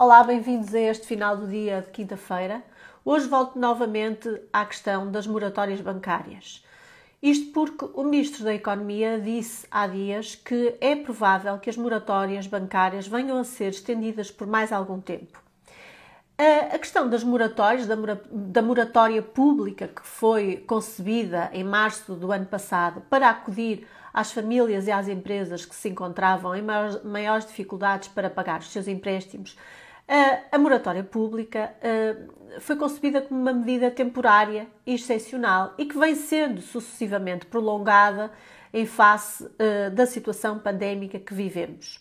Olá, bem-vindos a este final do dia de quinta-feira. Hoje volto novamente à questão das moratórias bancárias. Isto porque o Ministro da Economia disse há dias que é provável que as moratórias bancárias venham a ser estendidas por mais algum tempo. A questão das moratórias, da moratória pública que foi concebida em março do ano passado para acudir às famílias e às empresas que se encontravam em maiores dificuldades para pagar os seus empréstimos, a moratória pública foi concebida como uma medida temporária e excepcional e que vem sendo sucessivamente prolongada em face da situação pandémica que vivemos.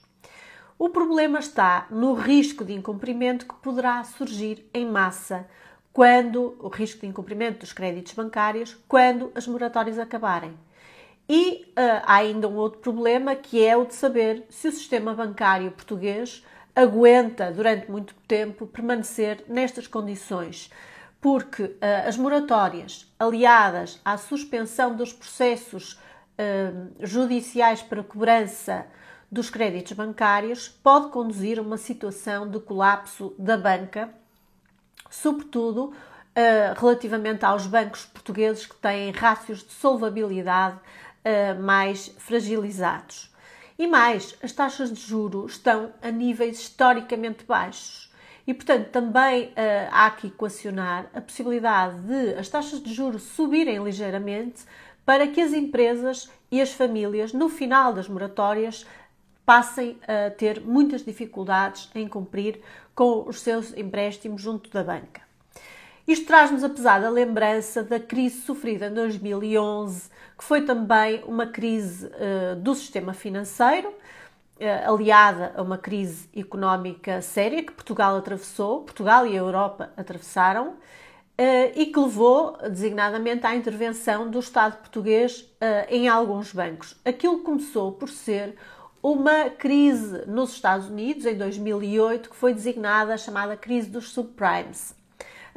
O problema está no risco de incumprimento que poderá surgir em massa quando o risco de incumprimento dos créditos bancários quando as moratórias acabarem. E uh, há ainda um outro problema que é o de saber se o sistema bancário português aguenta durante muito tempo permanecer nestas condições, porque uh, as moratórias, aliadas à suspensão dos processos uh, judiciais para cobrança dos créditos bancários, pode conduzir a uma situação de colapso da banca, sobretudo uh, relativamente aos bancos portugueses que têm rácios de solvabilidade mais fragilizados. E mais, as taxas de juro estão a níveis historicamente baixos. E, portanto, também uh, há que equacionar a possibilidade de as taxas de juros subirem ligeiramente para que as empresas e as famílias, no final das moratórias, passem a ter muitas dificuldades em cumprir com os seus empréstimos junto da banca. Isto traz-nos a pesada lembrança da crise sofrida em 2011 que foi também uma crise uh, do sistema financeiro, uh, aliada a uma crise económica séria que Portugal atravessou, Portugal e a Europa atravessaram, uh, e que levou designadamente à intervenção do Estado português em alguns bancos. Aquilo começou por ser uma crise nos Estados Unidos em 2008 que foi designada chamada crise dos subprimes.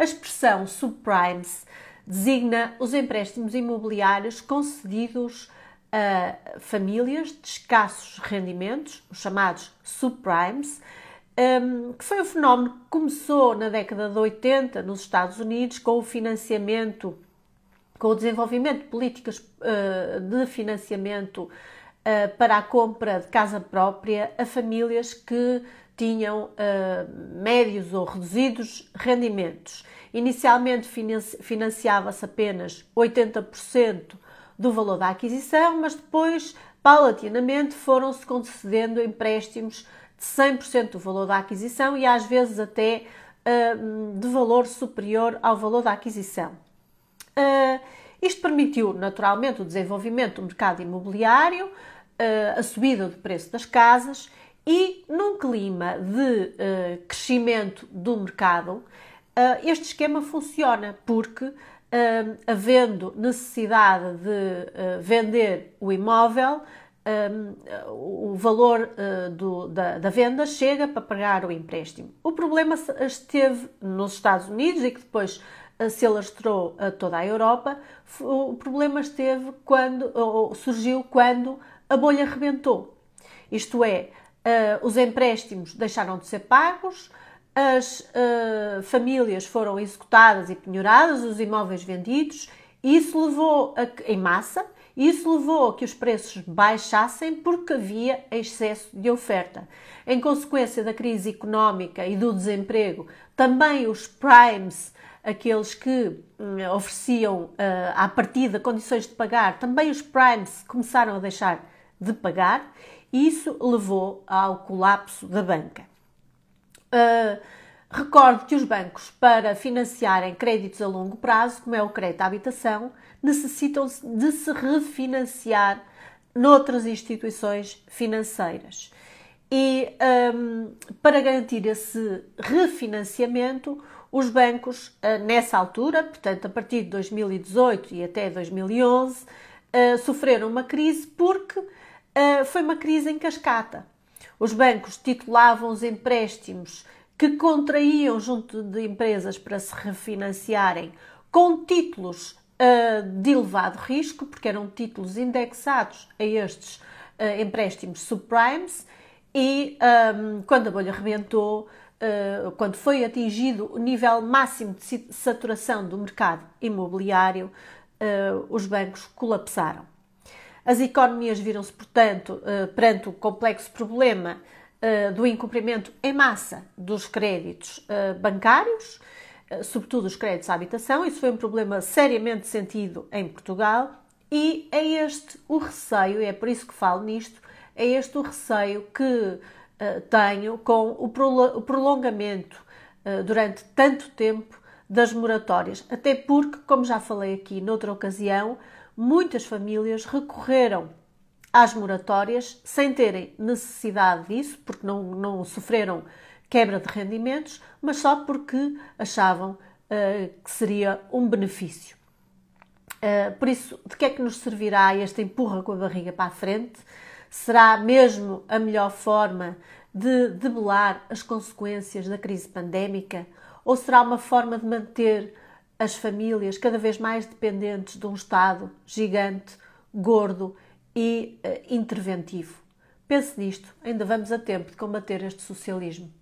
A expressão subprimes designa os empréstimos imobiliários concedidos a famílias de escassos rendimentos, os chamados subprimes, um, que foi um fenómeno que começou na década de 80 nos Estados Unidos com o financiamento, com o desenvolvimento de políticas uh, de financiamento uh, para a compra de casa própria a famílias que tinham uh, médios ou reduzidos rendimentos. Inicialmente financiava-se apenas 80% do valor da aquisição, mas depois, paulatinamente, foram-se concedendo empréstimos de 100% do valor da aquisição e às vezes até uh, de valor superior ao valor da aquisição. Uh, isto permitiu, naturalmente, o desenvolvimento do mercado imobiliário, a subida do preço das casas e, num clima de crescimento do mercado, ah, este esquema funciona porque, uh, havendo necessidade de uh, vender o imóvel, o valor do, da, da, venda chega para pagar o empréstimo. O problema esteve nos Estados Unidos e que depois se alastrou a toda a Europa. O problema esteve quando surgiu quando a bolha rebentou. Isto é, os empréstimos deixaram de ser pagos, as uh, famílias foram executadas e penhoradas, os imóveis vendidos, isso levou a, em massa, isso levou a que os preços baixassem porque havia excesso de oferta. Em consequência da crise económica e do desemprego, também os primes, aqueles que hum, ofereciam uh, à partida condições de pagar, também os primes começaram a deixar de pagar e isso levou ao colapso da banca. Uh, recordo que os bancos, para financiarem créditos a longo prazo, como é o crédito à habitação, necessitam de se refinanciar noutras instituições financeiras. E um, para garantir esse refinanciamento, os bancos, uh, nessa altura, portanto, a partir de 2018 e até 2011, uh, sofreram uma crise porque foi uma crise em cascata. Os bancos titulavam os empréstimos que contraíam junto de empresas para se refinanciarem com títulos uh, de elevado risco, porque eram títulos indexados a estes uh, empréstimos subprimes, e um, quando a bolha rebentou, quando foi atingido o nível máximo de saturação do mercado imobiliário, os bancos colapsaram. As economias viram-se, portanto, perante o complexo problema do incumprimento em massa dos créditos bancários, sobretudo os créditos à habitação. Isso foi um problema seriamente sentido em Portugal e é este o receio, é por isso que falo nisto, é este o receio que tenho com o prolongamento durante tanto tempo das moratórias. Até porque, como já falei aqui noutra ocasião, muitas famílias recorreram às moratórias sem terem necessidade disso, porque não, não sofreram quebra de rendimentos, mas só porque achavam uh, que seria um benefício. Uh, por isso, de que é que nos servirá este empurra com a barriga para a frente? Será mesmo a melhor forma de debelar as consequências da crise pandémica? Ou será uma forma de manter as famílias cada vez mais dependentes de um Estado gigante, gordo e uh, interventivo? Pense nisto, ainda vamos a tempo de combater este socialismo.